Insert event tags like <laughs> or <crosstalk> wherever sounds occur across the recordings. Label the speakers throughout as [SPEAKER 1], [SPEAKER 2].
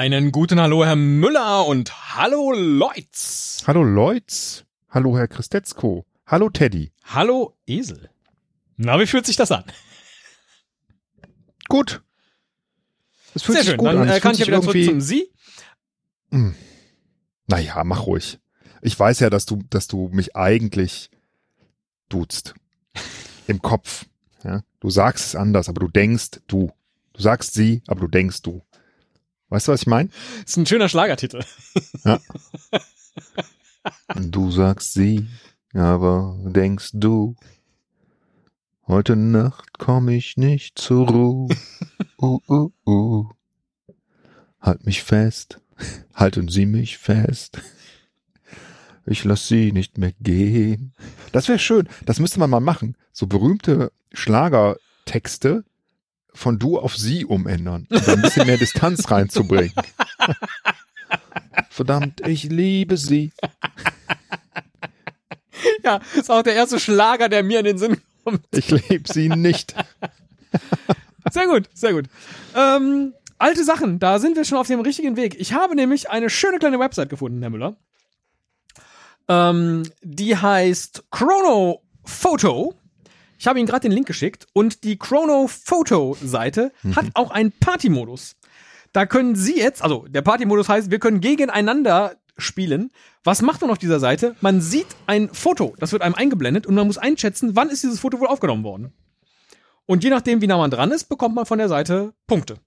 [SPEAKER 1] Einen guten Hallo, Herr Müller und hallo, Leutz.
[SPEAKER 2] Hallo, Leutz. Hallo, Herr Christetzko. Hallo, Teddy.
[SPEAKER 1] Hallo, Esel. Na, wie fühlt sich das an?
[SPEAKER 2] Gut.
[SPEAKER 1] Es fühlt Sehr sich schön. gut Dann an. Dann kann ich ja wieder zurück zum Sie.
[SPEAKER 2] Hm. Naja, mach ruhig. Ich weiß ja, dass du, dass du mich eigentlich duzt. Im Kopf. Ja? Du sagst es anders, aber du denkst du. Du sagst sie, aber du denkst du. Weißt du, was ich meine?
[SPEAKER 1] Ist ein schöner Schlagertitel. Ja. <laughs>
[SPEAKER 2] du sagst sie, aber denkst du, heute Nacht komme ich nicht zur Ruhe. <laughs> Uh, uh, uh. Halt mich fest, halten Sie mich fest. Ich lass sie nicht mehr gehen. Das wäre schön. Das müsste man mal machen. So berühmte Schlagertexte von du auf sie umändern, um da ein bisschen mehr Distanz reinzubringen. <laughs> Verdammt, ich liebe sie.
[SPEAKER 1] Ja, ist auch der erste Schlager, der mir in den Sinn kommt.
[SPEAKER 2] Ich liebe sie nicht. <laughs>
[SPEAKER 1] Sehr gut, sehr gut. Ähm, alte Sachen, da sind wir schon auf dem richtigen Weg. Ich habe nämlich eine schöne kleine Website gefunden, Herr Müller. Ähm, die heißt Chrono Photo. Ich habe Ihnen gerade den Link geschickt und die Chrono Photo Seite mhm. hat auch einen Party-Modus. Da können Sie jetzt, also der Party-Modus heißt, wir können gegeneinander spielen. Was macht man auf dieser Seite? Man sieht ein Foto, das wird einem eingeblendet und man muss einschätzen, wann ist dieses Foto wohl aufgenommen worden. Und je nachdem, wie nah man dran ist, bekommt man von der Seite Punkte.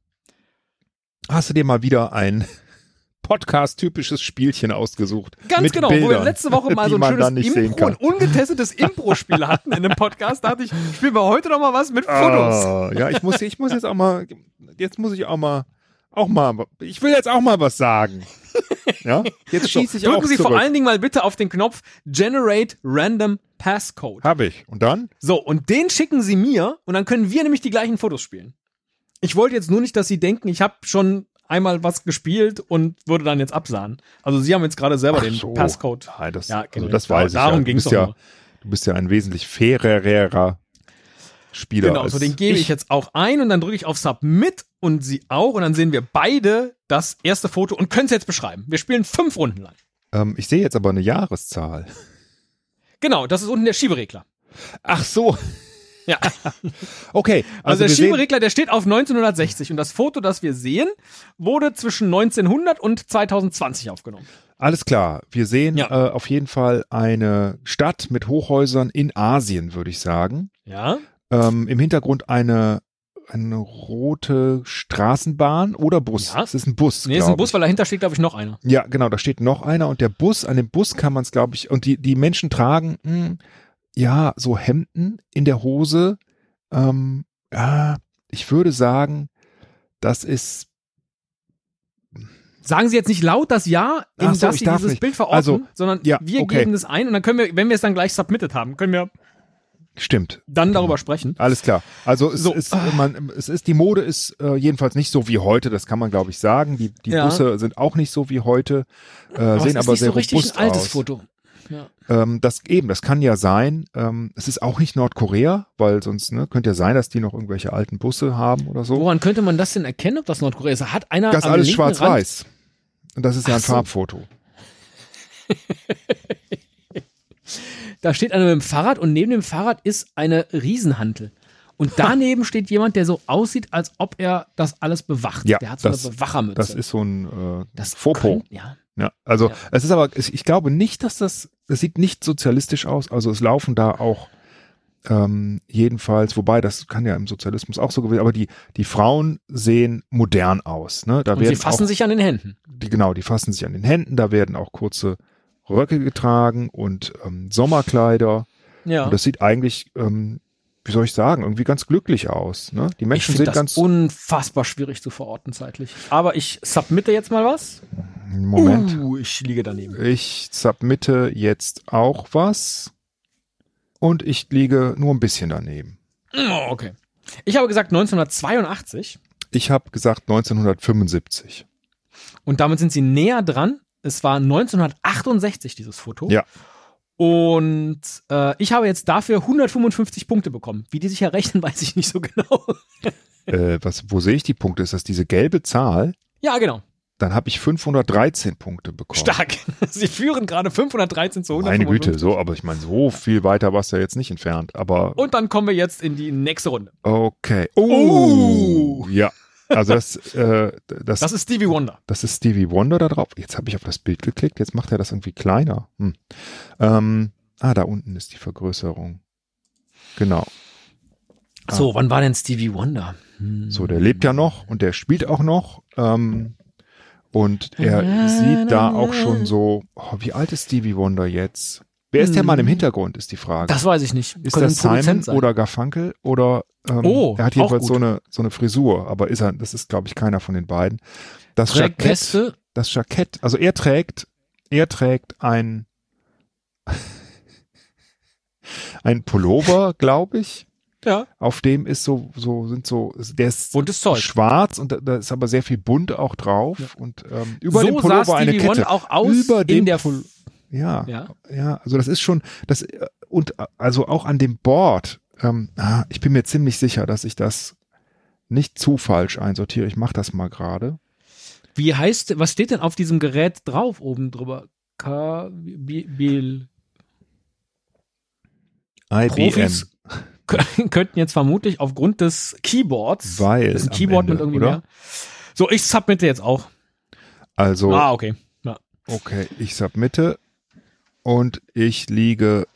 [SPEAKER 2] Hast du dir mal wieder ein <laughs> Podcast-typisches Spielchen ausgesucht.
[SPEAKER 1] Ganz genau, Bildern, wo wir letzte Woche mal <laughs> so ein schönes Impro, ein ungetestetes <laughs> Impro-Spiel hatten in einem Podcast. Da dachte ich, spielen wir heute noch mal was mit Fotos.
[SPEAKER 2] Oh, ja, ich muss, ich muss jetzt auch mal, jetzt muss ich auch mal, auch mal, ich will jetzt auch mal was sagen. <laughs> Ja,
[SPEAKER 1] jetzt schieße ich Drücken auch Sie zurück. vor allen Dingen mal bitte auf den Knopf Generate Random Passcode.
[SPEAKER 2] Habe ich. Und dann?
[SPEAKER 1] So, und den schicken Sie mir und dann können wir nämlich die gleichen Fotos spielen. Ich wollte jetzt nur nicht, dass Sie denken, ich habe schon einmal was gespielt und würde dann jetzt absahen. Also sie haben jetzt gerade selber Ach den so. Passcode.
[SPEAKER 2] Nein, das, ja, also das weiß ich Darum ja. ging es ja. Du bist ja ein wesentlich fairerer Spieler.
[SPEAKER 1] Genau, so den gebe ich. ich jetzt auch ein und dann drücke ich auf Submit und sie auch und dann sehen wir beide das erste Foto und können es jetzt beschreiben. Wir spielen fünf Runden lang.
[SPEAKER 2] Ähm, ich sehe jetzt aber eine Jahreszahl.
[SPEAKER 1] Genau, das ist unten der Schieberegler.
[SPEAKER 2] Ach so.
[SPEAKER 1] Ja. <laughs> Okay. Also, also der Schieberegler, der steht auf 1960 und das Foto, das wir sehen, wurde zwischen 1900 und 2020 aufgenommen.
[SPEAKER 2] Alles klar. Wir sehen ja. äh, auf jeden Fall eine Stadt mit Hochhäusern in Asien, würde ich sagen.
[SPEAKER 1] Ja.
[SPEAKER 2] Ähm, Im Hintergrund eine eine rote Straßenbahn oder Bus.
[SPEAKER 1] Ja.
[SPEAKER 2] Es ist ein Bus.
[SPEAKER 1] Nee, es ist ein Bus, weil dahinter steht, glaube ich, noch einer.
[SPEAKER 2] Ja, genau, da steht noch einer und der Bus, an dem Bus kann man es, glaube ich, und die, die Menschen tragen, mh, hm, ja, so Hemden in der Hose. Ähm, ja, ich würde sagen, das ist.
[SPEAKER 1] Sagen Sie jetzt nicht laut das Ja, in so, das Sie dieses nicht. Bild verorten, also, sondern ja, wir okay. geben es ein und dann können wir, wenn wir es dann gleich submitted haben, können wir
[SPEAKER 2] Stimmt.
[SPEAKER 1] Dann darüber sprechen.
[SPEAKER 2] Alles klar. Also es, so. ist, man, es ist die Mode ist äh, jedenfalls nicht so wie heute, das kann man glaube ich sagen. Die, die ja. Busse sind auch nicht so wie heute, äh, aber sehen aber sehr so robust richtig ein altes aus.
[SPEAKER 1] Foto.
[SPEAKER 2] Ja. Ähm, das eben, das kann ja sein. Ähm, es ist auch nicht Nordkorea, weil sonst ne, könnte ja sein, dass die noch irgendwelche alten Busse haben oder so.
[SPEAKER 1] Woran könnte man das denn erkennen, ob das Nordkorea ist? Hat einer
[SPEAKER 2] das ist alles schwarz-weiß. Und das ist ja ein so. Farbfoto. <laughs>
[SPEAKER 1] da steht einer mit dem Fahrrad und neben dem Fahrrad ist eine Riesenhantel. Und daneben steht jemand, der so aussieht, als ob er das alles bewacht.
[SPEAKER 2] Ja,
[SPEAKER 1] der hat so
[SPEAKER 2] das,
[SPEAKER 1] eine Bewachermütze.
[SPEAKER 2] Das ist so ein äh,
[SPEAKER 1] das Fopo. Können,
[SPEAKER 2] ja. Ja, also ja. es ist aber, ich glaube nicht, dass das, es sieht nicht sozialistisch aus. Also es laufen da auch ähm, jedenfalls, wobei das kann ja im Sozialismus auch so gewesen, aber die die Frauen sehen modern aus. Ne?
[SPEAKER 1] Da Und werden sie fassen auch, sich an den Händen.
[SPEAKER 2] Die, genau, die fassen sich an den Händen. Da werden auch kurze Röcke getragen und ähm, Sommerkleider. Ja. Und das sieht eigentlich ähm, wie soll ich sagen, irgendwie ganz glücklich aus. Ne? Die Menschen
[SPEAKER 1] ich
[SPEAKER 2] sind das ganz
[SPEAKER 1] unfassbar schwierig zu verorten zeitlich. Aber ich submitte jetzt mal was.
[SPEAKER 2] Moment.
[SPEAKER 1] Uh, ich liege daneben.
[SPEAKER 2] Ich submitte jetzt auch was. Und ich liege nur ein bisschen daneben.
[SPEAKER 1] Oh, okay. Ich habe gesagt 1982
[SPEAKER 2] Ich habe gesagt 1975.
[SPEAKER 1] und damit sind sie näher dran. Es war 1968 dieses Foto.
[SPEAKER 2] Ja.
[SPEAKER 1] Und äh, ich habe jetzt dafür 155 Punkte bekommen. Wie die sich errechnen, <laughs> weiß ich nicht so genau. <laughs>
[SPEAKER 2] Äh, was, wo sehe ich die Punkte? Ist das diese gelbe Zahl?
[SPEAKER 1] ja, genau.
[SPEAKER 2] Dann habe ich 513 Punkte bekommen.
[SPEAKER 1] Stark. <laughs> Sie führen gerade 513 zu
[SPEAKER 2] Meine
[SPEAKER 1] 155.
[SPEAKER 2] Güte, so, aber ich meine, so viel weiter warst du ja jetzt nicht entfernt. Aber
[SPEAKER 1] Und dann kommen wir jetzt in die nächste Runde.
[SPEAKER 2] okay.
[SPEAKER 1] Oh.
[SPEAKER 2] Ja. Also das, äh, das,
[SPEAKER 1] Das ist Stevie Wonder.
[SPEAKER 2] das ist Stevie Wonder da drauf. Jetzt habe ich auf das Bild geklickt, jetzt macht er das irgendwie kleiner. Hm. Ähm, ah, da unten ist die Vergrößerung. Genau.
[SPEAKER 1] So, wann war denn Stevie Wonder? Hm.
[SPEAKER 2] So, der lebt ja noch und der spielt auch noch. Ähm, und er sieht da auch schon so, oh, wie alt ist Stevie Wonder jetzt? Wer ist der Mann im Hintergrund, ist die Frage.
[SPEAKER 1] Das weiß ich nicht.
[SPEAKER 2] ist
[SPEAKER 1] Könnte
[SPEAKER 2] das Simon
[SPEAKER 1] sein.
[SPEAKER 2] oder Garfunkel oder ähm,
[SPEAKER 1] Oh,
[SPEAKER 2] er hat jedenfalls so eine, so eine Frisur, aber ist er, das ist, glaube ich, keiner von den beiden. Das
[SPEAKER 1] Trägt
[SPEAKER 2] Jackett,
[SPEAKER 1] Weste.
[SPEAKER 2] das Jackett, also er trägt, er trägt ein, <laughs> ein Pullover, glaube ich.
[SPEAKER 1] Ja.
[SPEAKER 2] Auf dem ist so, so, sind so, der ist
[SPEAKER 1] Buntes Zeug.
[SPEAKER 2] schwarz und da, da ist aber sehr viel bunt auch drauf und ähm, über
[SPEAKER 1] so
[SPEAKER 2] dem Pullover eine
[SPEAKER 1] Stevie
[SPEAKER 2] Kette.
[SPEAKER 1] Auch aus
[SPEAKER 2] über dem
[SPEAKER 1] in der
[SPEAKER 2] Pul ja,
[SPEAKER 1] Ja.
[SPEAKER 2] ja, also das ist schon, das äh, und also auch an dem Board. Ähm, ah, ich bin mir ziemlich sicher, dass ich das nicht zu falsch einsortiere. Ich mache das mal gerade.
[SPEAKER 1] Wie heißt, was steht denn auf diesem Gerät drauf oben drüber? K, B, B,
[SPEAKER 2] IBM,
[SPEAKER 1] Profis <laughs> könnten jetzt vermutlich aufgrund des Keyboards,
[SPEAKER 2] Weil
[SPEAKER 1] das ist ein Keyboard
[SPEAKER 2] Ende,
[SPEAKER 1] mit irgendwie
[SPEAKER 2] oder?
[SPEAKER 1] mehr. So, ich submitte jetzt auch.
[SPEAKER 2] also
[SPEAKER 1] Ah, okay. Ja.
[SPEAKER 2] okay, ich submitte und ich liege.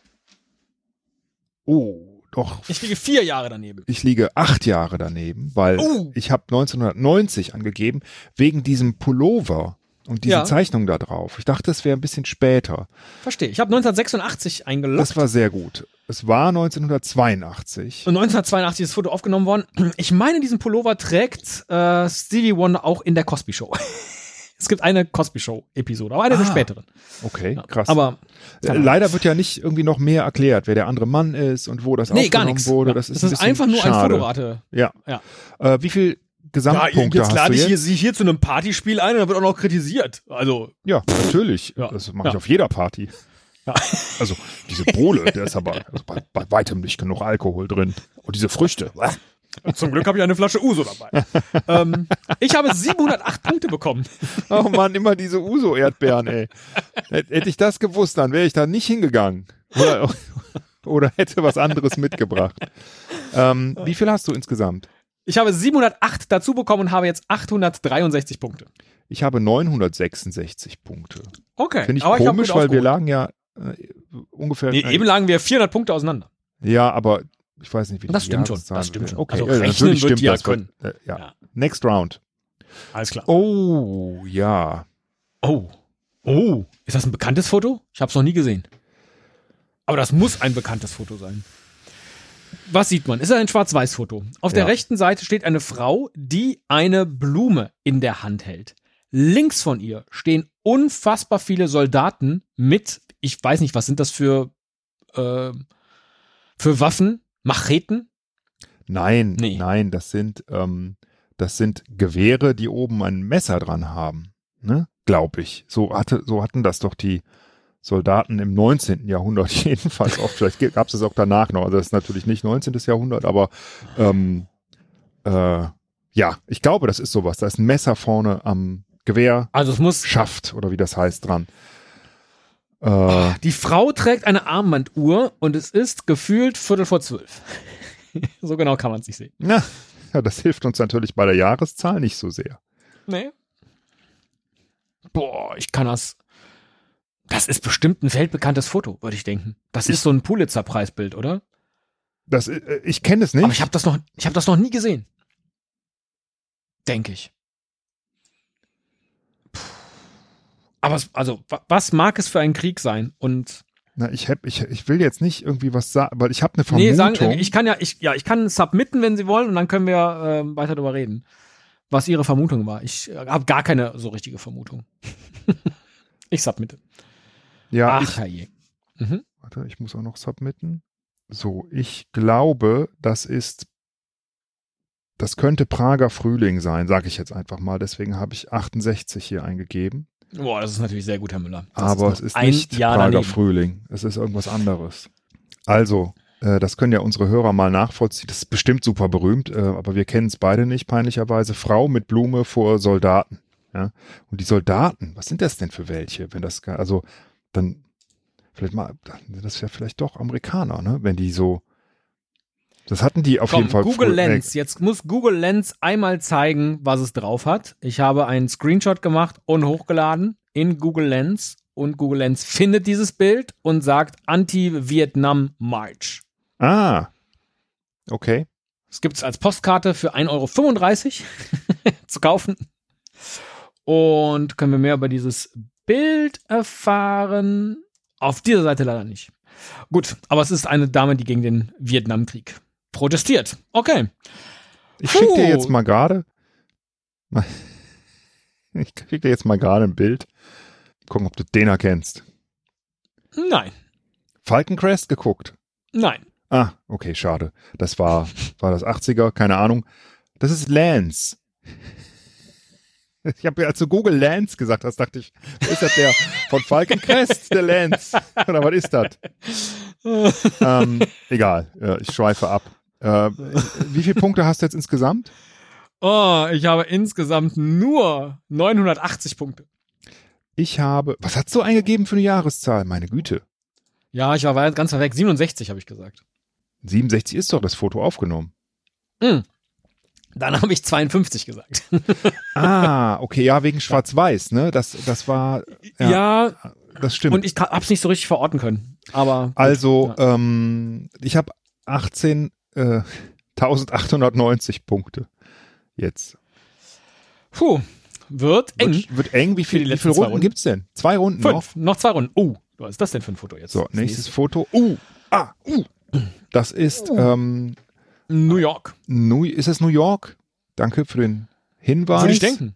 [SPEAKER 2] Oh, doch.
[SPEAKER 1] Ich liege vier Jahre daneben.
[SPEAKER 2] Ich liege acht Jahre daneben, weil
[SPEAKER 1] Oh.
[SPEAKER 2] ich habe 1990 angegeben wegen diesem Pullover und diese
[SPEAKER 1] Ja.
[SPEAKER 2] Zeichnung da drauf. Ich dachte, es wäre ein bisschen später.
[SPEAKER 1] Verstehe. Ich habe 1986 eingeloggt.
[SPEAKER 2] Das war sehr gut. Es war 1982.
[SPEAKER 1] Und 1982 ist das Foto aufgenommen worden. Ich meine, diesen Pullover trägt äh, Stevie Wonder auch in der Cosby Show. <laughs> es gibt eine Cosby Show Episode, aber eine der
[SPEAKER 2] Ah.
[SPEAKER 1] späteren.
[SPEAKER 2] Okay,
[SPEAKER 1] Ja.
[SPEAKER 2] krass.
[SPEAKER 1] Aber
[SPEAKER 2] Äh, leider wird ja nicht irgendwie noch mehr erklärt, wer der andere Mann ist und wo das
[SPEAKER 1] nee, gar
[SPEAKER 2] aufgenommen
[SPEAKER 1] nichts.
[SPEAKER 2] wurde.
[SPEAKER 1] Ja.
[SPEAKER 2] Das ist,
[SPEAKER 1] das
[SPEAKER 2] ein
[SPEAKER 1] ist einfach nur ein
[SPEAKER 2] schade.
[SPEAKER 1] Fotorate.
[SPEAKER 2] Ja.
[SPEAKER 1] Ja.
[SPEAKER 2] Äh, wie viel Gesamtpunkte hast du jetzt?
[SPEAKER 1] sie hier zu einem Partyspiel ein und dann wird auch noch kritisiert. Also,
[SPEAKER 2] Ja, natürlich.
[SPEAKER 1] Ja.
[SPEAKER 2] Das mache ich
[SPEAKER 1] Ja.
[SPEAKER 2] auf jeder Party.
[SPEAKER 1] Ja. <laughs>
[SPEAKER 2] Also diese Bohle, da ist aber also bei, bei weitem nicht genug Alkohol drin. Und diese Früchte. <laughs>
[SPEAKER 1] zum Glück habe ich eine Flasche Uso dabei. <laughs> ähm, ich habe 708 Punkte bekommen.
[SPEAKER 2] Oh Mann, immer diese Uso-Erdbeeren, ey. Hätt- Hätte ich das gewusst, dann wäre ich da nicht hingegangen. Oder, <laughs> oder hätte was anderes mitgebracht. Ähm, wie viel hast du insgesamt?
[SPEAKER 1] Ich habe 708 dazu bekommen und habe jetzt 863 Punkte.
[SPEAKER 2] Ich habe 966 Punkte.
[SPEAKER 1] Okay.
[SPEAKER 2] Finde ich
[SPEAKER 1] aber
[SPEAKER 2] komisch,
[SPEAKER 1] gut
[SPEAKER 2] weil wir lagen ja äh, ungefähr.
[SPEAKER 1] Nee, eben lagen wir 400 Punkte auseinander.
[SPEAKER 2] Ja, aber ich weiß nicht, wie
[SPEAKER 1] Das
[SPEAKER 2] die
[SPEAKER 1] stimmt schon, das stimmt schon.
[SPEAKER 2] Okay,
[SPEAKER 1] Also
[SPEAKER 2] ja,
[SPEAKER 1] rechnen wird
[SPEAKER 2] stimmt
[SPEAKER 1] die ja
[SPEAKER 2] das.
[SPEAKER 1] können.
[SPEAKER 2] Äh, ja.
[SPEAKER 1] Ja.
[SPEAKER 2] Next round.
[SPEAKER 1] Alles klar.
[SPEAKER 2] Oh, ja.
[SPEAKER 1] Oh. Oh. Ist das ein bekanntes Foto? Ich habe es noch nie gesehen. Aber das muss ein bekanntes Foto sein. Was sieht man? Ist ein Schwarz-Weiß-Foto. Auf der
[SPEAKER 2] Ja.
[SPEAKER 1] rechten Seite steht eine Frau, die eine Blume in der Hand hält. Links von ihr stehen unfassbar viele Soldaten mit, ich weiß nicht, was sind das für, äh, für Waffen? Macheten?
[SPEAKER 2] Nein,
[SPEAKER 1] Nee.
[SPEAKER 2] nein, das sind, ähm, das sind Gewehre, die oben ein Messer dran haben. Ne? Glaube ich. So hatte, so hatten das doch die Soldaten im 19. Jahrhundert <laughs> jedenfalls oft. Vielleicht gab es es auch danach noch. Also das ist natürlich nicht 19. Jahrhundert, aber ähm, äh, ja, ich glaube, das ist sowas. Da ist ein Messer vorne am Gewehr,
[SPEAKER 1] Also es muss
[SPEAKER 2] Schaft oder wie das heißt dran. Äh,
[SPEAKER 1] Die Frau trägt eine Armbanduhr und es ist gefühlt Viertel vor zwölf. <laughs> so genau kann man es nicht sehen.
[SPEAKER 2] na, ja, das hilft uns natürlich bei der Jahreszahl nicht so sehr.
[SPEAKER 1] Nee. Boah, ich kann das. Das ist bestimmt ein weltbekanntes Foto, würde ich denken. Das ist so ein Pulitzer-Preisbild, oder?
[SPEAKER 2] Das, äh, ich kenne es nicht.
[SPEAKER 1] Aber ich habe das noch, ich habe das noch nie gesehen. Denke ich. Puh. Aber es, also, wa- was mag es für ein Krieg sein? Und
[SPEAKER 2] Na, ich, hab, ich, ich will jetzt nicht irgendwie was sagen, weil ich habe eine Vermutung.
[SPEAKER 1] nee, sagen, ich kann ja, ich, ja, ich kann submitten, wenn Sie wollen, und dann können wir ähm, weiter darüber reden. was ihre Vermutung war. Ich äh, habe gar keine so richtige Vermutung. <laughs> ich submitte.
[SPEAKER 2] Ja,
[SPEAKER 1] Ach,
[SPEAKER 2] ich,
[SPEAKER 1] herrje. Mhm.
[SPEAKER 2] warte, ich muss auch noch submitten. So, ich glaube, das ist, das könnte Prager Frühling sein, sage ich jetzt einfach mal. Deswegen habe ich 68 hier eingegeben.
[SPEAKER 1] Boah, das ist natürlich sehr gut, Herr Müller. Das
[SPEAKER 2] Aber
[SPEAKER 1] noch
[SPEAKER 2] es ist
[SPEAKER 1] ein
[SPEAKER 2] nicht
[SPEAKER 1] Jahr
[SPEAKER 2] Prager
[SPEAKER 1] daneben.
[SPEAKER 2] Frühling. Es ist irgendwas anderes. Also, äh, das können ja unsere Hörer mal nachvollziehen. Das ist bestimmt super berühmt, äh, aber wir kennen es beide nicht, peinlicherweise. Frau mit Blume vor Soldaten. Ja? Und die Soldaten, was sind das denn für welche? Wenn das, also, dann, vielleicht mal, dann sind das ja vielleicht doch Amerikaner, ne? Wenn die so, das hatten die auf
[SPEAKER 1] Komm,
[SPEAKER 2] jeden Fall.
[SPEAKER 1] Google Lens. Jetzt muss Google Lens einmal zeigen, was es drauf hat. Ich habe einen Screenshot gemacht und hochgeladen in Google Lens. Und Google Lens findet dieses Bild und sagt Anti-Vietnam March.
[SPEAKER 2] Ah. Okay.
[SPEAKER 1] Es gibt es als Postkarte für 1,35 Euro <laughs> zu kaufen. Und können wir mehr über dieses Bild erfahren? Auf dieser Seite leider nicht. Gut, aber es ist eine Dame, die gegen den Vietnamkrieg protestiert. Okay.
[SPEAKER 2] Ich schicke dir jetzt mal gerade. <laughs> Ich schicke dir jetzt mal gerade ein Bild. Gucken, ob du den erkennst.
[SPEAKER 1] Nein,
[SPEAKER 2] Falcon Crest geguckt.
[SPEAKER 1] nein.
[SPEAKER 2] Ah, okay, schade. Das war, war das 80er, keine Ahnung. Das ist Lance. Ich habe ja, als du Google Lance gesagt hast, dachte ich, ist das der von Falcon Crest, der Lance? Oder was ist das? <laughs> ähm, egal, äh, ich schweife ab. Äh, wie viele Punkte hast du jetzt insgesamt?
[SPEAKER 1] Oh, ich habe insgesamt nur 980 Punkte.
[SPEAKER 2] Ich habe, was hast du eingegeben für eine Jahreszahl? Meine Güte.
[SPEAKER 1] Ja, ich war ganz weit weg. 67 habe ich gesagt.
[SPEAKER 2] 67 ist doch das Foto aufgenommen.
[SPEAKER 1] Hm. Dann habe ich 52 gesagt. <laughs>
[SPEAKER 2] Ah, okay, ja, wegen Schwarz-Weiß, ne? Das, das war, ja,
[SPEAKER 1] Ja,
[SPEAKER 2] das stimmt.
[SPEAKER 1] und ich ka- hab's nicht so richtig verorten können. Aber
[SPEAKER 2] Also, ähm, ich habe 18, äh, <laughs> 1890 Punkte jetzt.
[SPEAKER 1] puh, wird eng.
[SPEAKER 2] Wird, wird eng. Wie, viel, wie viele Runden
[SPEAKER 1] Runden.
[SPEAKER 2] gibt's denn? Zwei Runden noch.
[SPEAKER 1] Fünf. Noch zwei Runden. Oh, was ist das denn für ein Foto jetzt?
[SPEAKER 2] So,
[SPEAKER 1] Das
[SPEAKER 2] nächstes Foto. Uh, ah, uh. Das ist,
[SPEAKER 1] Uh.
[SPEAKER 2] ähm,
[SPEAKER 1] New York.
[SPEAKER 2] New, ist es New York? Danke für den Hinweis.
[SPEAKER 1] Würde ich denken.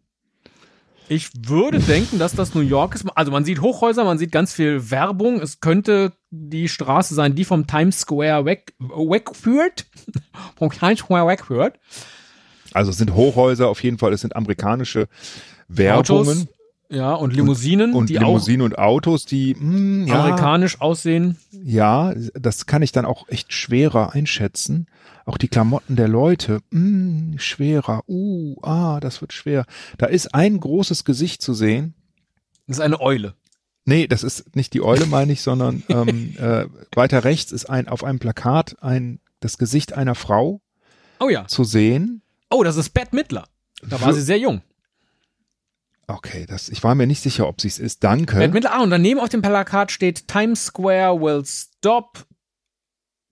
[SPEAKER 1] Ich würde denken, dass das New York ist. Also man sieht Hochhäuser, man sieht ganz viel Werbung. Es könnte die Straße sein, die vom Times Square weg, wegführt. <laughs> vom Times Square wegführt.
[SPEAKER 2] Also es sind Hochhäuser auf jeden Fall. Es sind amerikanische Werbungen
[SPEAKER 1] Autos, ja, und Limousinen,
[SPEAKER 2] und
[SPEAKER 1] die
[SPEAKER 2] Limousinen und Autos, die, mh,
[SPEAKER 1] auch
[SPEAKER 2] ja,
[SPEAKER 1] amerikanisch aussehen.
[SPEAKER 2] Ja, das kann ich dann auch echt schwerer einschätzen. Auch die Klamotten der Leute, mh, schwerer. Uh, ah, das wird schwer. Da ist ein großes Gesicht zu sehen.
[SPEAKER 1] Das ist eine Eule.
[SPEAKER 2] Nee, das ist nicht die Eule, meine ich, sondern <laughs> ähm, äh, weiter rechts ist ein auf einem Plakat ein das Gesicht einer Frau
[SPEAKER 1] Oh ja.
[SPEAKER 2] zu sehen.
[SPEAKER 1] Oh, das ist Bette Midler. Da war sie sehr jung.
[SPEAKER 2] Okay, das, ich war mir nicht sicher, ob sie es ist. Danke.
[SPEAKER 1] Bette Midler. Ah, und daneben auf dem Plakat steht Times Square will stop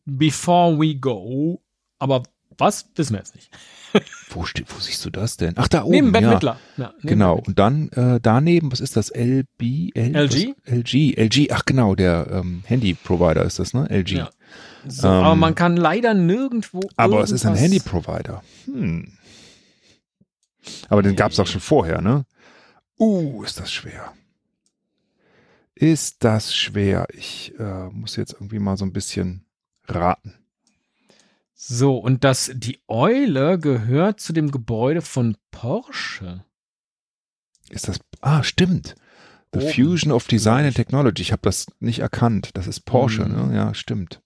[SPEAKER 1] before we go. Aber was? Wissen wir jetzt nicht. <laughs>
[SPEAKER 2] Wo, steht, wo siehst du das denn? Ach, da oben.
[SPEAKER 1] neben Bette
[SPEAKER 2] ja.
[SPEAKER 1] Midler. Ja, neben
[SPEAKER 2] Genau.
[SPEAKER 1] Bette
[SPEAKER 2] Und dann äh, daneben, was ist das? LB? L
[SPEAKER 1] LG?
[SPEAKER 2] Was? LG. LG. Ach genau, der ähm, Handy-Provider ist das, ne? LG.
[SPEAKER 1] Ja. So,
[SPEAKER 2] Ähm,
[SPEAKER 1] aber man kann leider nirgendwo.
[SPEAKER 2] Aber es ist ein
[SPEAKER 1] irgendwas-
[SPEAKER 2] Handy-Provider. Hm. Aber den gab es auch schon vorher, ne? Uh, ist das schwer. Ist das schwer? Ich äh, muss jetzt irgendwie mal so ein bisschen raten.
[SPEAKER 1] So, und das, die Eule gehört zu dem Gebäude von Porsche.
[SPEAKER 2] Ist das. Ah, stimmt. The
[SPEAKER 1] Oben.
[SPEAKER 2] Fusion of Design and Technology. Ich habe das nicht erkannt. Das ist Porsche,
[SPEAKER 1] Mhm.
[SPEAKER 2] ne? Ja, stimmt.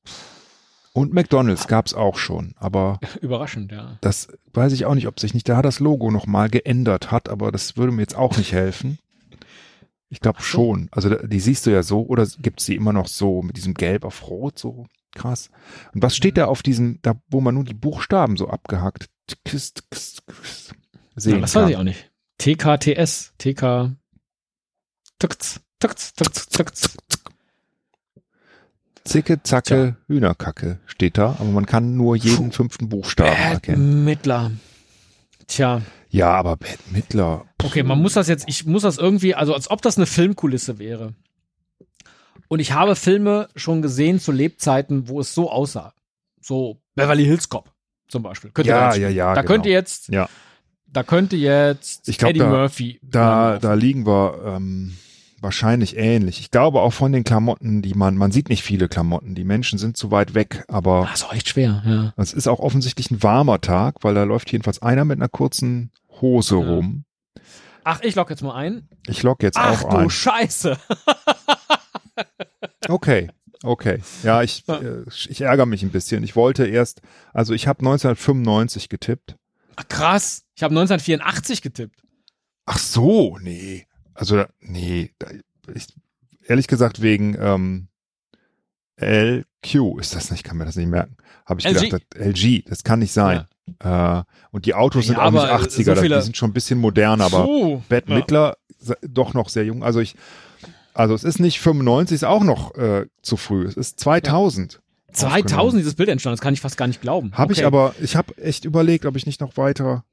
[SPEAKER 2] Und McDonalds gab es auch schon, aber <laughs>
[SPEAKER 1] Überraschend, ja.
[SPEAKER 2] das weiß ich auch nicht, ob sich nicht da das Logo nochmal geändert hat, aber das würde mir jetzt auch nicht helfen. Ich glaube
[SPEAKER 1] so.
[SPEAKER 2] schon. Also die siehst du ja so oder gibt es die immer noch so mit diesem Gelb auf Rot so krass. Und was steht da auf diesem, da wo man nur die Buchstaben so abgehackt kist, kist, kist, sehen
[SPEAKER 1] ja das
[SPEAKER 2] kann?
[SPEAKER 1] weiß ich auch nicht. TKTS. TK. Tukts, tukts, tukts, tukts.
[SPEAKER 2] Zicke, Zacke, Hühnerkacke steht da, aber man kann nur jeden fünften Buchstaben
[SPEAKER 1] Bette
[SPEAKER 2] erkennen.
[SPEAKER 1] Midler. Tja,
[SPEAKER 2] Ja, aber Bette Midler.
[SPEAKER 1] okay, man muss das jetzt, ich muss das irgendwie, also als ob das eine Filmkulisse wäre. Und ich habe Filme schon gesehen zu Lebzeiten, wo es so aussah. So Beverly Hills Cop zum Beispiel. Könnt
[SPEAKER 2] Ja,
[SPEAKER 1] jetzt
[SPEAKER 2] ja, ja,
[SPEAKER 1] Da
[SPEAKER 2] genau.
[SPEAKER 1] könnt ihr jetzt
[SPEAKER 2] Ja.
[SPEAKER 1] Da könnte jetzt
[SPEAKER 2] Ich glaub,
[SPEAKER 1] Eddie
[SPEAKER 2] da-
[SPEAKER 1] Murphy.
[SPEAKER 2] Da, da liegen wir ähm, wahrscheinlich ähnlich. Ich glaube auch von den Klamotten, die man, man sieht nicht viele Klamotten. Die Menschen sind zu weit weg, aber
[SPEAKER 1] Ah, ist auch echt schwer, ja.
[SPEAKER 2] es ist auch offensichtlich ein warmer Tag, weil da läuft jedenfalls einer mit einer kurzen Hose
[SPEAKER 1] Ja.
[SPEAKER 2] rum.
[SPEAKER 1] Ach, ich log jetzt mal ein.
[SPEAKER 2] Ich log jetzt
[SPEAKER 1] Ach
[SPEAKER 2] auch
[SPEAKER 1] du
[SPEAKER 2] ein.
[SPEAKER 1] Scheiße. <laughs>
[SPEAKER 2] Okay, okay. Ja, ich,
[SPEAKER 1] Ja.
[SPEAKER 2] äh, ich ärgere mich ein bisschen. Ich wollte erst, also ich habe 1995 getippt.
[SPEAKER 1] Ach, krass. Ich habe 1984 getippt.
[SPEAKER 2] Ach so, nee. Also, nee. Ich, ehrlich gesagt, wegen ähm, LQ ist das nicht, ich kann mir das nicht merken. Habe ich
[SPEAKER 1] LG.
[SPEAKER 2] gedacht, das, LG, das kann nicht sein. Äh, und die Autos sind
[SPEAKER 1] Ja,
[SPEAKER 2] auch nicht
[SPEAKER 1] aber, äh,
[SPEAKER 2] 80er,
[SPEAKER 1] so viele-
[SPEAKER 2] die sind schon ein bisschen modern, aber
[SPEAKER 1] Puh.
[SPEAKER 2] Bette
[SPEAKER 1] Ja.
[SPEAKER 2] Midler se- doch noch sehr jung. Also ich, also es ist nicht 95, ist auch noch äh, zu früh. Es ist 2000.
[SPEAKER 1] 2000 dieses Bild entstanden, das kann ich fast gar nicht glauben.
[SPEAKER 2] Habe ich
[SPEAKER 1] Okay.
[SPEAKER 2] aber, ich habe echt überlegt, ob ich nicht noch weiter.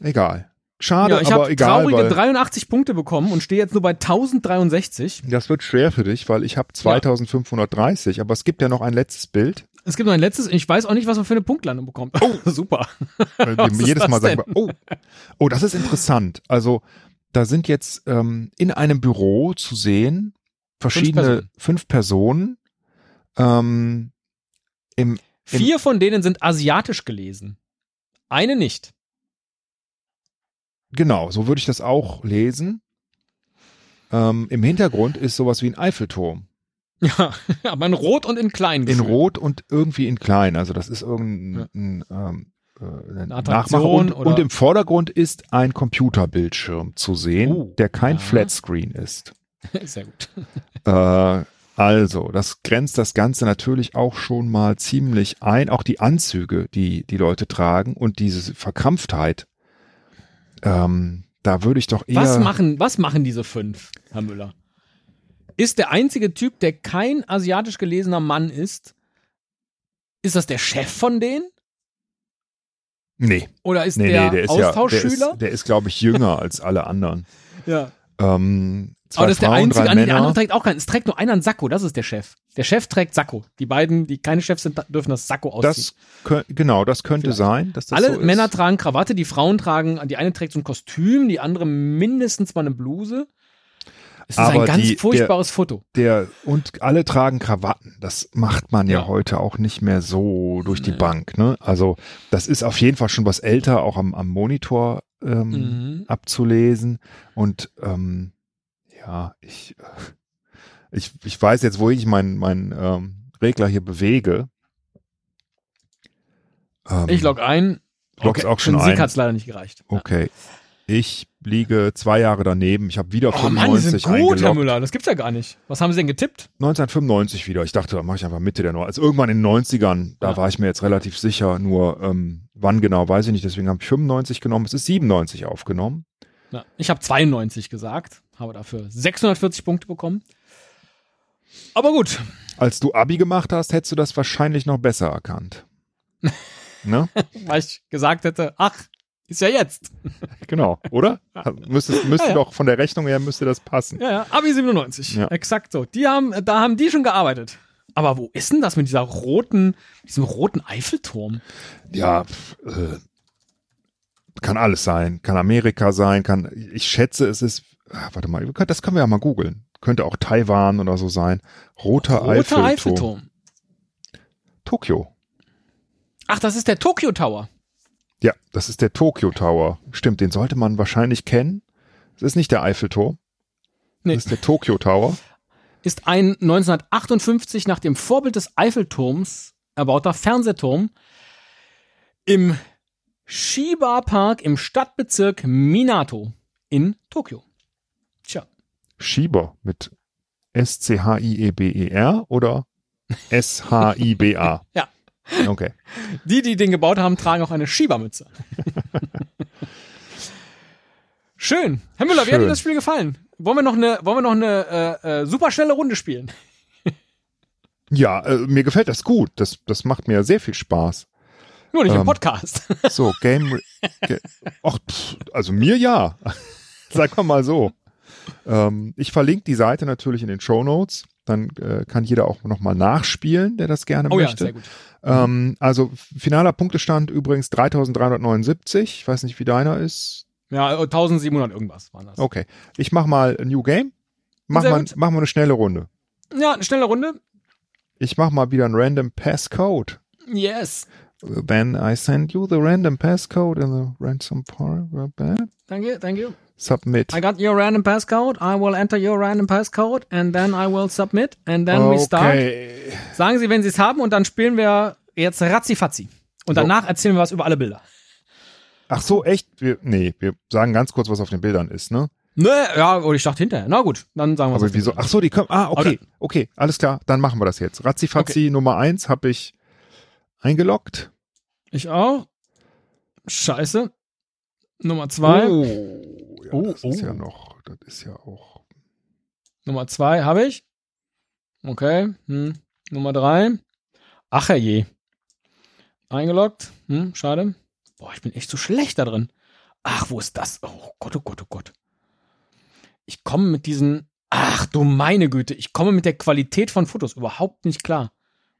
[SPEAKER 2] Egal. Schade,
[SPEAKER 1] ja, ich
[SPEAKER 2] aber
[SPEAKER 1] habe
[SPEAKER 2] egal.
[SPEAKER 1] traurige
[SPEAKER 2] Weil
[SPEAKER 1] 83 Punkte bekommen und stehe jetzt nur bei 1063.
[SPEAKER 2] das wird schwer für dich, weil ich habe 2530, aber es gibt ja noch ein letztes Bild.
[SPEAKER 1] Es gibt noch ein letztes, ich weiß auch nicht, was man für eine Punktlandung bekommt. Oh, <laughs> super.
[SPEAKER 2] Jedes Mal sagen wir, oh, oh, das ist interessant. Also da sind jetzt ähm, in einem Büro zu sehen verschiedene
[SPEAKER 1] Personen.
[SPEAKER 2] fünf Personen. Ähm, im,
[SPEAKER 1] Vier von denen sind asiatisch gelesen. Eine nicht.
[SPEAKER 2] genau, so würde ich das auch lesen. Ähm, Im Hintergrund ist sowas wie ein Eiffelturm. <laughs>
[SPEAKER 1] Ja, aber in Rot und in klein.
[SPEAKER 2] In
[SPEAKER 1] gefühlt.
[SPEAKER 2] Rot und irgendwie in klein. Also das ist irgendein ein, ähm, äh, Nachmacher. Und, und im Vordergrund ist ein Computerbildschirm zu sehen,
[SPEAKER 1] Oh,
[SPEAKER 2] der kein
[SPEAKER 1] ja.
[SPEAKER 2] Flatscreen ist. <laughs>
[SPEAKER 1] Sehr gut.
[SPEAKER 2] Äh, also, das grenzt das Ganze natürlich auch schon mal ziemlich ein. Auch die Anzüge, die die Leute tragen und diese Verkrampftheit. Ähm, da würde ich doch eher.
[SPEAKER 1] Was machen, was machen diese fünf, Herr Müller? Ist der einzige Typ, der kein asiatisch gelesener Mann ist, ist das der Chef von denen?
[SPEAKER 2] Nee,
[SPEAKER 1] Oder ist
[SPEAKER 2] nee,
[SPEAKER 1] der,
[SPEAKER 2] nee, der ist ja, der
[SPEAKER 1] Austauschschüler?
[SPEAKER 2] ist, der ist glaube ich, jünger als alle anderen. <laughs>
[SPEAKER 1] ja.
[SPEAKER 2] Ähm,
[SPEAKER 1] Aber das ist der einzige, nee, der andere trägt auch keinen. Es trägt nur einer ein Sakko, das ist der Chef. Der Chef trägt Sakko. Die beiden, die keine Chefs sind, dürfen das Sakko ausziehen.
[SPEAKER 2] Das genau, das könnte
[SPEAKER 1] Vielleicht.
[SPEAKER 2] sein, dass das
[SPEAKER 1] Alle
[SPEAKER 2] so ist.
[SPEAKER 1] Männer tragen Krawatte, die Frauen tragen, die eine trägt so ein Kostüm, die andere mindestens mal eine Bluse. Es ist
[SPEAKER 2] Aber
[SPEAKER 1] ein ganz
[SPEAKER 2] die-
[SPEAKER 1] furchtbares Foto.
[SPEAKER 2] der und alle tragen Krawatten. Das macht man ja,
[SPEAKER 1] Ja.
[SPEAKER 2] heute auch nicht mehr so durch die
[SPEAKER 1] Nee.
[SPEAKER 2] Bank. Ne? Also das ist auf jeden Fall schon was älter, auch am, am Monitor ähm,
[SPEAKER 1] Mhm.
[SPEAKER 2] abzulesen. Und ähm, ja, ich, äh, ich ich weiß jetzt, wo ich meinen mein, ähm, Regler hier bewege. Ähm,
[SPEAKER 1] Ich log ein.
[SPEAKER 2] Loggst auch schon
[SPEAKER 1] Für den Sieg
[SPEAKER 2] ein.
[SPEAKER 1] hat's leider nicht gereicht. Ja.
[SPEAKER 2] Ich liege zwei Jahre daneben. Ich habe wieder
[SPEAKER 1] Oh Mann, die sind
[SPEAKER 2] 95
[SPEAKER 1] gut, Herr. Müller. Das gibt's ja gar nicht. Was haben Sie denn getippt?
[SPEAKER 2] 1995 wieder. Ich dachte, da mache ich einfach Mitte der 90 Also irgendwann in den 90ern, da
[SPEAKER 1] Ja.
[SPEAKER 2] war ich mir jetzt relativ sicher. Nur ähm, wann genau, weiß ich nicht. Deswegen habe ich 95 genommen. Es ist 97 aufgenommen.
[SPEAKER 1] Ja, ich habe 92 gesagt, habe dafür 640 Punkte bekommen. Aber gut,
[SPEAKER 2] Als du Abi gemacht hast, hättest du das wahrscheinlich noch besser erkannt. <laughs> ne?
[SPEAKER 1] weil ich gesagt hätte, ach, ist ja jetzt. <laughs>
[SPEAKER 2] Genau, oder? Müsste, müsste
[SPEAKER 1] Ja, ja.
[SPEAKER 2] doch von der Rechnung her müsste das passen.
[SPEAKER 1] Ja, ja, Abi 97.
[SPEAKER 2] Ja.
[SPEAKER 1] Exakt so. Die haben, da haben die schon gearbeitet. Aber wo ist denn das mit dieser roten, diesem roten Eiffelturm?
[SPEAKER 2] Ja, äh, kann alles sein. Kann Amerika sein, kann, ich schätze, es ist, ah, warte mal, das können wir ja mal googeln. Könnte auch Taiwan oder so sein. Roter,
[SPEAKER 1] Roter
[SPEAKER 2] Eiffelturm.
[SPEAKER 1] Eiffelturm.
[SPEAKER 2] Tokio.
[SPEAKER 1] Ach, das ist der Tokyo Tower.
[SPEAKER 2] Ja, das ist der Tokyo Tower. Stimmt, den sollte man wahrscheinlich kennen. Das ist nicht der Eiffelturm.
[SPEAKER 1] Nee.
[SPEAKER 2] Das ist der Tokyo Tower.
[SPEAKER 1] Ist ein 1958 nach dem Vorbild des Eiffelturms erbauter Fernsehturm im Shiba Park im Stadtbezirk Minato in Tokio. Tja,
[SPEAKER 2] Schieber mit S-C-H-I-E-B-E-R oder S-H-I-B-A. <laughs>
[SPEAKER 1] Ja.
[SPEAKER 2] Okay. <laughs>
[SPEAKER 1] die, die den gebaut haben, tragen auch eine Shiba-Mütze. <laughs> Schön. Herr Müller, wie hat
[SPEAKER 2] Schön.
[SPEAKER 1] Ihnen das Spiel gefallen? Wollen wir noch eine, wollen wir noch eine äh, äh, super schnelle Runde spielen? <laughs>
[SPEAKER 2] Ja, äh, mir gefällt das gut. Das, das macht mir sehr viel Spaß.
[SPEAKER 1] Nur nicht im
[SPEAKER 2] Ähm.
[SPEAKER 1] Podcast.
[SPEAKER 2] So, Game. Ge Ach, pff, also mir ja. Sag mal mal so. Ähm, ich verlinke die Seite natürlich in den Show Notes. Dann äh, kann jeder auch nochmal nachspielen, der das gerne
[SPEAKER 1] Oh ja,
[SPEAKER 2] möchte.
[SPEAKER 1] sehr gut.
[SPEAKER 2] Ähm, also finaler Punktestand übrigens 3379. Ich weiß nicht, wie deiner ist.
[SPEAKER 1] Ja, 1700 irgendwas waren das.
[SPEAKER 2] Okay. Ich mach mal ein New Game. Mach
[SPEAKER 1] Sehr
[SPEAKER 2] mal,
[SPEAKER 1] gut.
[SPEAKER 2] mach mal eine schnelle Runde.
[SPEAKER 1] Ja, eine schnelle Runde.
[SPEAKER 2] Ich mach mal wieder ein random passcode.
[SPEAKER 1] Yes.
[SPEAKER 2] Then I send you the random passcode in the ransom part.
[SPEAKER 1] Thank you, thank you.
[SPEAKER 2] Submit.
[SPEAKER 1] I got your random passcode. I will enter your random passcode and then I will submit and then we start.
[SPEAKER 2] Okay.
[SPEAKER 1] Sagen Sie, wenn Sie es haben und dann spielen wir jetzt ratzifatzi. Und
[SPEAKER 2] So.
[SPEAKER 1] danach erzählen wir was über alle Bilder.
[SPEAKER 2] Ach so, echt? Wir, nee, wir sagen ganz kurz, was auf den Bildern ist, ne?
[SPEAKER 1] Ne, ja, oder ich dachte hinterher. Na gut, dann sagen wir
[SPEAKER 2] Aber
[SPEAKER 1] es.
[SPEAKER 2] wieso? Ach so, die können. Ah, okay,
[SPEAKER 1] Oder-
[SPEAKER 2] okay, alles klar. Dann machen wir das jetzt. Razzifatzi Nummer eins habe ich eingeloggt.
[SPEAKER 1] Ich auch. Scheiße. Nummer zwei.
[SPEAKER 2] Oh, ja,
[SPEAKER 1] Oh,
[SPEAKER 2] das ist
[SPEAKER 1] oh.
[SPEAKER 2] ja noch. Das ist ja auch.
[SPEAKER 1] Nummer zwei habe ich. Okay. Hm. Nummer drei. Ach herrje. Eingeloggt. Hm, schade. Boah, ich bin echt so schlecht da drin. Ach, wo ist das? Oh Gott, oh Gott, oh Gott. Ich komme mit diesen. Ach du meine Güte, ich komme mit der Qualität von Fotos überhaupt nicht klar.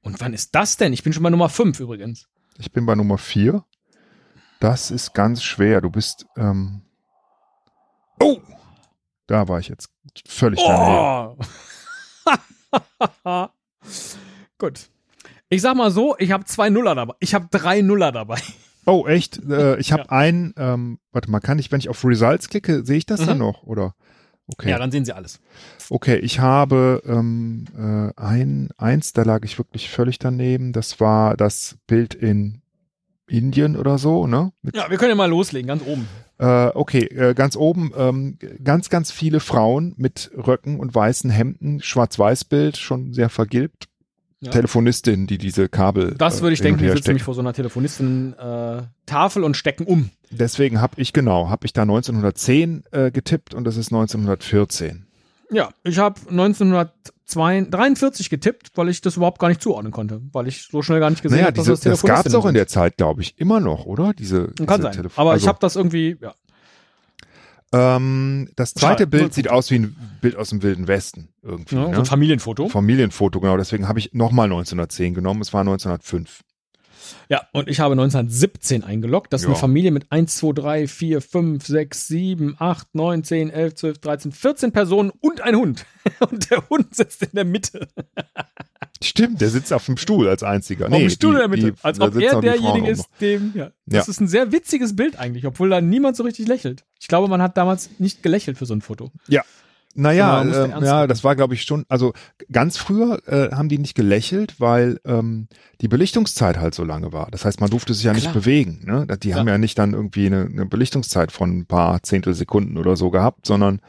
[SPEAKER 1] Und wann ist das denn? Ich bin schon bei Nummer fünf übrigens.
[SPEAKER 2] Ich bin bei Nummer vier. Das ist ganz schwer. Du bist. Ähm, oh! Da war ich jetzt völlig daneben.
[SPEAKER 1] Oh! <laughs> Gut. Ich sag mal so, ich habe zwei Nuller dabei. Ich habe drei Nuller dabei.
[SPEAKER 2] Oh, echt? Äh, ich habe <laughs>
[SPEAKER 1] Ja.
[SPEAKER 2] einen. Ähm, warte mal, kann ich, wenn ich auf Results klicke, sehe ich das dann
[SPEAKER 1] Mhm.
[SPEAKER 2] noch? Oder? Okay.
[SPEAKER 1] Ja, dann sehen Sie alles.
[SPEAKER 2] Okay, ich habe ähm, äh, ein, eins, da lag ich wirklich völlig daneben. Das war das Bild in Indien oder so, ne? Mit,
[SPEAKER 1] Ja, wir können ja mal loslegen, ganz oben.
[SPEAKER 2] Äh, okay, äh, ganz oben ähm, ganz, ganz viele Frauen mit Röcken und weißen Hemden, Schwarz-Weiß-Bild, schon sehr vergilbt.
[SPEAKER 1] Ja.
[SPEAKER 2] Telefonistin, die diese Kabel.
[SPEAKER 1] Das würde ich
[SPEAKER 2] äh,
[SPEAKER 1] denken, die sitzen nämlich vor so einer Telefonistin äh, und stecken um.
[SPEAKER 2] Deswegen habe ich genau, habe ich da 1910 äh, getippt und das ist 1914.
[SPEAKER 1] Ja, ich habe 1943 getippt, weil ich das überhaupt gar nicht zuordnen konnte, weil ich so schnell gar nicht gesehen
[SPEAKER 2] Naja,
[SPEAKER 1] habe, dass
[SPEAKER 2] diese,
[SPEAKER 1] das
[SPEAKER 2] das gab es auch in der Zeit, glaube ich, immer noch, oder? Diese,
[SPEAKER 1] Kann
[SPEAKER 2] diese
[SPEAKER 1] sein.
[SPEAKER 2] Telefon-
[SPEAKER 1] Aber
[SPEAKER 2] also-
[SPEAKER 1] ich habe das irgendwie, ja.
[SPEAKER 2] Ähm, das zweite
[SPEAKER 1] Schade,
[SPEAKER 2] Bild sieht aus wie ein Bild aus dem Wilden Westen irgendwie.
[SPEAKER 1] ja
[SPEAKER 2] ne?
[SPEAKER 1] So ein Familienfoto.
[SPEAKER 2] Familienfoto, genau. Deswegen habe ich nochmal 1910 genommen. Es war 1905.
[SPEAKER 1] Ja, und ich habe 1917 eingeloggt. Das ist
[SPEAKER 2] Ja.
[SPEAKER 1] eine Familie mit 1, 2, 3, 4, 5, 6, 7, 8, 9, 10, 11, 12, 13, 14 Personen und ein Hund. <laughs> Und der Hund sitzt in der Mitte.
[SPEAKER 2] Stimmt, der sitzt auf dem Stuhl als einziger.
[SPEAKER 1] auf dem Stuhl
[SPEAKER 2] die-
[SPEAKER 1] in der Mitte.
[SPEAKER 2] die-
[SPEAKER 1] als ob er derjenige ist, dem, ja.
[SPEAKER 2] Ja.
[SPEAKER 1] Das ist ein sehr witziges Bild eigentlich, obwohl da niemand so richtig lächelt. Ich glaube, man hat damals nicht gelächelt für so ein Foto.
[SPEAKER 2] noch. Naja, äh, ja,
[SPEAKER 1] nehmen.
[SPEAKER 2] das war, glaube ich, schon, also ganz früher äh, haben die nicht gelächelt, weil ähm, die Belichtungszeit halt so lange war. Das heißt, man durfte sich ja nicht
[SPEAKER 1] Klar.
[SPEAKER 2] bewegen. Ne? Die haben ja nicht dann irgendwie eine, eine Belichtungszeit von ein paar Zehntelsekunden oder so gehabt, sondern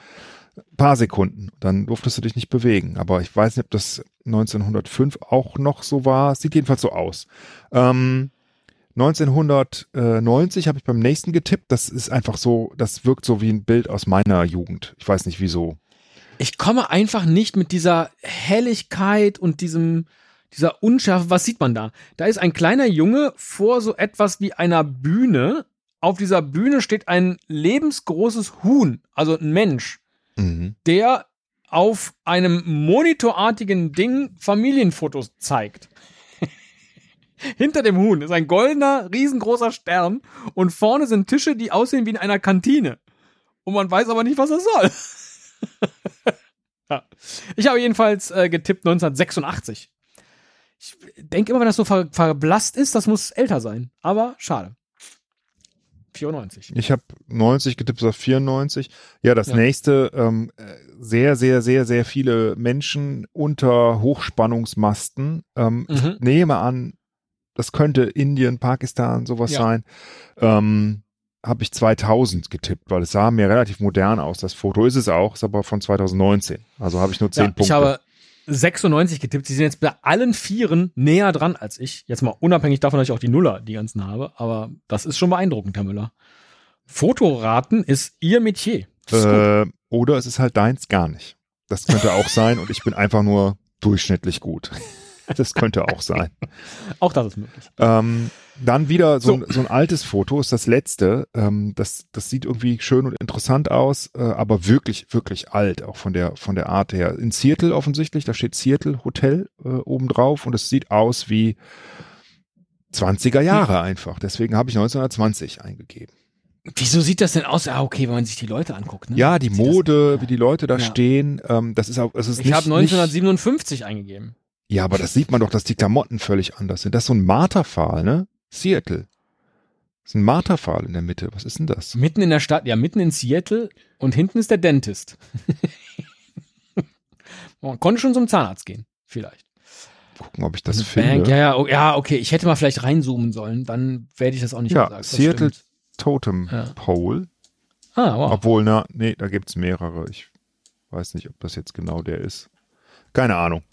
[SPEAKER 2] ein paar Sekunden. Dann durftest du dich nicht bewegen. Aber ich weiß nicht, ob das 1905 auch noch so war. Sieht jedenfalls so aus. Ähm, 1990 habe ich beim nächsten getippt. Das ist einfach so, das wirkt so wie ein Bild aus meiner Jugend. Ich weiß nicht wieso.
[SPEAKER 1] Ich komme einfach nicht mit dieser Helligkeit und diesem, dieser Unschärfe. Was sieht man da? Da ist ein kleiner Junge vor so etwas wie einer Bühne. Auf dieser Bühne steht ein lebensgroßes Huhn, also ein Mensch,
[SPEAKER 2] Mhm.
[SPEAKER 1] der auf einem monitorartigen Ding Familienfotos zeigt. <laughs> Hinter dem Huhn ist ein goldener, riesengroßer Stern und vorne sind Tische, die aussehen wie in einer Kantine. Und man weiß aber nicht, was das soll. <laughs> ja. Ich habe jedenfalls äh, getippt 1986. Ich denke immer, wenn das so ver verblasst ist, das muss älter sein. Aber schade. 94.
[SPEAKER 2] Ich habe 90 getippt, auf 94. Ja, das
[SPEAKER 1] Ja.
[SPEAKER 2] nächste, ähm, äh, sehr, sehr, sehr, sehr viele Menschen unter Hochspannungsmasten. Ähm,
[SPEAKER 1] Mhm.
[SPEAKER 2] Ich nehme an, das könnte Indien, Pakistan, sowas
[SPEAKER 1] Ja.
[SPEAKER 2] sein. Ähm, habe ich 2000 getippt, weil es sah mir relativ modern aus. Das Foto ist es auch, ist aber von 2019. Also habe ich nur 10
[SPEAKER 1] Ja,
[SPEAKER 2] Punkte.
[SPEAKER 1] ich habe 96 getippt. Sie sind jetzt bei allen Vieren näher dran als ich. Jetzt mal unabhängig davon, dass ich auch die Nuller, die ganzen habe. Aber das ist schon beeindruckend, Herr Müller. Fotoraten ist Ihr Metier. Ist
[SPEAKER 2] äh, oder es ist halt deins gar nicht. Das könnte auch sein und ich bin einfach nur durchschnittlich gut. <laughs> das könnte auch sein.
[SPEAKER 1] Auch das ist möglich.
[SPEAKER 2] Ähm, dann wieder so,
[SPEAKER 1] So.
[SPEAKER 2] Ein, so ein altes Foto, ist das letzte. Ähm, das, das sieht irgendwie schön und interessant aus, äh, aber wirklich, wirklich alt, auch von der, von der Art her. In Seattle offensichtlich, da steht Seattle Hotel äh, oben drauf und es sieht aus wie 20er Jahre einfach. Deswegen habe ich 1920 eingegeben.
[SPEAKER 1] Wieso sieht das denn aus? Ah, okay, wenn man sich die Leute anguckt. Ne?
[SPEAKER 2] Ja, die
[SPEAKER 1] Sieht das-
[SPEAKER 2] Mode,
[SPEAKER 1] ja.
[SPEAKER 2] wie die Leute da
[SPEAKER 1] Ja.
[SPEAKER 2] stehen, ähm, das ist auch, es ist
[SPEAKER 1] Ich
[SPEAKER 2] nicht,
[SPEAKER 1] habe
[SPEAKER 2] nicht,
[SPEAKER 1] 1957 eingegeben.
[SPEAKER 2] ja, aber das sieht man doch, dass die Klamotten völlig anders sind. Das ist so ein Marterpfahl, ne? Seattle. Das ist ein Marterpfahl in der Mitte. Was ist denn das?
[SPEAKER 1] Mitten in der Stadt, ja, mitten in Seattle und hinten ist der Dentist. <laughs> man konnte schon zum Zahnarzt gehen, vielleicht.
[SPEAKER 2] Gucken, ob ich das
[SPEAKER 1] Also
[SPEAKER 2] finde.
[SPEAKER 1] Bank, ja, ja, ja, okay, ich hätte mal vielleicht reinzoomen sollen, dann werde ich das auch nicht
[SPEAKER 2] Ja,
[SPEAKER 1] gesagt.
[SPEAKER 2] Seattle
[SPEAKER 1] stimmt.
[SPEAKER 2] Totem
[SPEAKER 1] Ja.
[SPEAKER 2] Pole.
[SPEAKER 1] Ah, wow.
[SPEAKER 2] Obwohl, na, nee, da gibt's mehrere. Ich weiß nicht, ob das jetzt genau der ist. Keine Ahnung.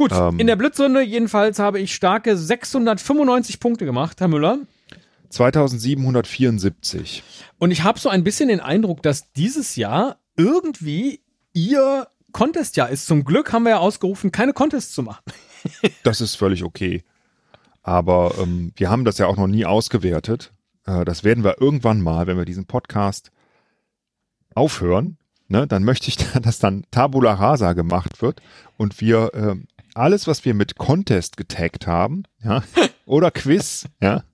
[SPEAKER 1] Gut,
[SPEAKER 2] ähm,
[SPEAKER 1] in der Blitzrunde jedenfalls habe ich starke 695 Punkte gemacht, Herr Müller.
[SPEAKER 2] 2774.
[SPEAKER 1] Und ich habe so ein bisschen den Eindruck, dass dieses Jahr irgendwie ihr Contest-Jahr ist. Zum Glück haben wir ja ausgerufen, keine Contests zu machen. <laughs>
[SPEAKER 2] Das ist völlig okay. Aber ähm, wir haben das ja auch noch nie ausgewertet. Äh, das werden wir irgendwann mal, wenn wir diesen Podcast aufhören. Ne, dann möchte ich, <laughs> dass dann Tabula Rasa gemacht wird und wir ähm, alles, was wir mit Contest getaggt haben, ja, <laughs> oder Quiz, ja,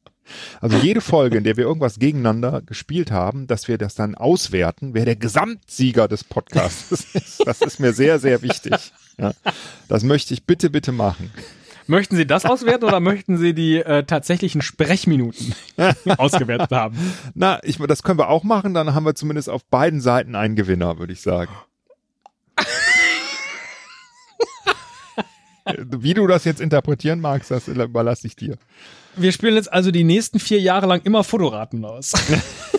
[SPEAKER 2] also jede Folge, in der wir irgendwas gegeneinander gespielt haben, dass wir das dann auswerten, wer der Gesamtsieger des Podcasts <laughs> ist. Das ist mir sehr, sehr wichtig. Ja. Das möchte ich bitte, bitte machen.
[SPEAKER 1] Möchten Sie das auswerten oder möchten Sie die äh, tatsächlichen Sprechminuten <laughs> ausgewertet haben?
[SPEAKER 2] Na, ich, das können wir auch machen, dann haben wir zumindest auf beiden Seiten einen Gewinner, würde ich sagen. Wie du das jetzt interpretieren magst, das überlasse ich dir.
[SPEAKER 1] Wir spielen jetzt also die nächsten vier Jahre lang immer Fotoraten aus. <laughs>